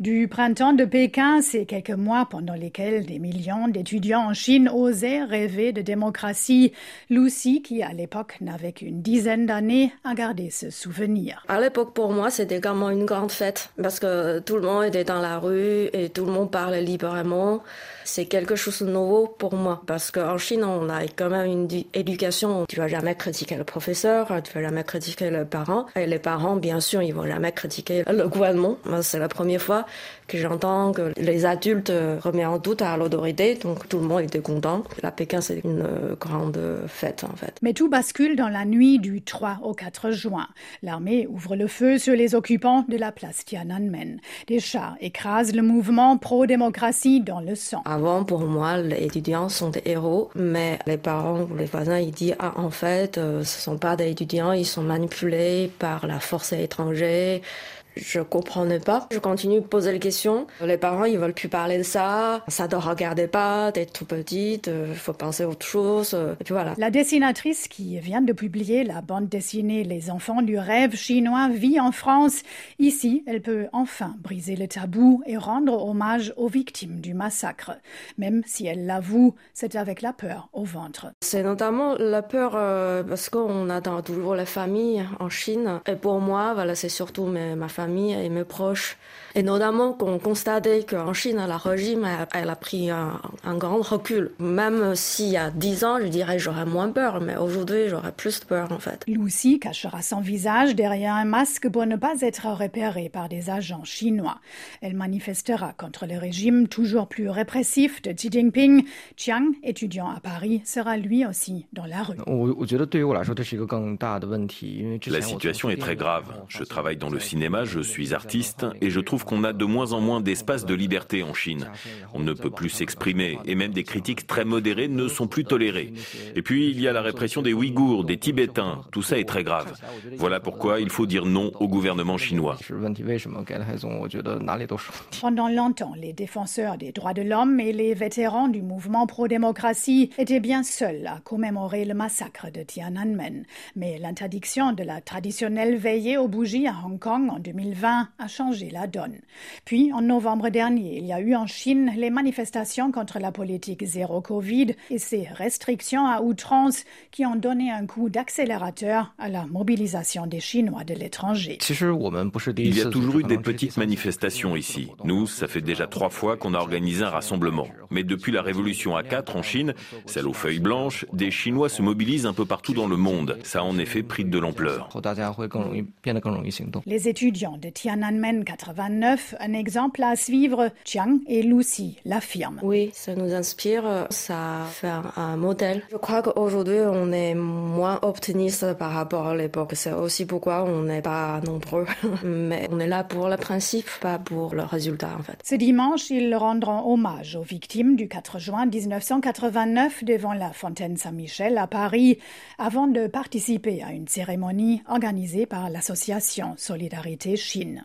Du printemps de Pékin, ces quelques mois pendant lesquels des millions d'étudiants en Chine osaient rêver de démocratie. Lucy, qui à l'époque n'avait qu'une dizaine d'années, a gardé ce souvenir. À l'époque, pour moi, c'était comme une grande fête parce que tout le monde était dans la rue et tout le monde parlait librement. C'est quelque chose de nouveau pour moi parce qu'en Chine, on a quand même une éducation. Tu vas jamais critiquer le professeur, tu vas jamais critiquer le parent. Et les parents, bien sûr, ils vont jamais critiquer le gouvernement. C'est la première fois que j'entends que les adultes remettent en doute à l'autorité, donc tout le monde était content. La Pékin, c'est une grande fête en fait. Mais tout bascule dans la nuit du 3 au 4 juin. L'armée ouvre le feu sur les occupants de la place Tiananmen. Des chars écrasent le mouvement pro-démocratie dans le sang. Avant, pour moi, les étudiants sont des héros, mais les parents ou les voisins, ils disent ah, en fait, euh, ce sont pas des étudiants, ils sont manipulés par la force étrangère. Je comprenais pas. Je continue de poser les questions. Les parents, ils veulent plus parler de ça. Ça ne regarder pas, t'es tout petite, il euh, faut penser à autre chose. Euh, et puis voilà. La dessinatrice qui vient de publier la bande dessinée Les enfants du rêve chinois vit en France. Ici, elle peut enfin briser le tabou et rendre hommage aux victimes du massacre. Même si elle l'avoue, c'est avec la peur au ventre. C'est notamment la peur euh, parce qu'on attend toujours la famille en Chine. Et pour moi, voilà, c'est surtout ma famille famille et mes proches. Et notamment qu'on constatait qu'en Chine, la régime, elle, a pris un, grand recul. Même s'il y a dix ans, je dirais, j'aurais moins peur, mais aujourd'hui, j'aurais plus peur, en fait. Lucy cachera son visage derrière un masque pour ne pas être repérée par des agents chinois. Elle manifestera contre le régime toujours plus répressif de Xi Jinping. Chiang, étudiant à Paris, sera lui aussi dans la rue. La situation est très grave. Je travaille dans le cinéma, je suis artiste et je trouve qu'on a de moins en moins d'espace de liberté en Chine. On ne peut plus s'exprimer et même des critiques très modérées ne sont plus tolérées. Et puis il y a la répression des Ouïghours, des Tibétains. Tout ça est très grave. Voilà pourquoi il faut dire non au gouvernement chinois. Pendant longtemps, les défenseurs des droits de l'homme et les vétérans du mouvement pro-démocratie étaient bien seuls à commémorer le massacre de Tiananmen. Mais l'interdiction de la traditionnelle veillée aux bougies à Hong Kong en 2000 2020 a changé la donne. Puis, en novembre dernier, il y a eu en Chine les manifestations contre la politique zéro Covid et ces restrictions à outrance qui ont donné un coup d'accélérateur à la mobilisation des Chinois de l'étranger. Il y a toujours eu des petites manifestations ici. Nous, ça fait déjà trois fois qu'on a organisé un rassemblement. Mais depuis la révolution A4 en Chine, celle aux feuilles blanches, des Chinois se mobilisent un peu partout dans le monde. Ça a en effet pris de l'ampleur. Les étudiants de Tiananmen 89, un exemple à suivre, Chiang et Lucy l'affirment. Oui, ça nous inspire, ça fait un, modèle. Je crois qu'aujourd'hui, on est moins optimiste par rapport à l'époque. C'est aussi pourquoi on n'est pas nombreux. Mais on est là pour le principe, pas pour le résultat, en fait. Ce dimanche, ils rendront hommage aux victimes du 4 juin 1989 devant la Fontaine Saint-Michel à Paris, avant de participer à une cérémonie organisée par l'association Solidarité Chine.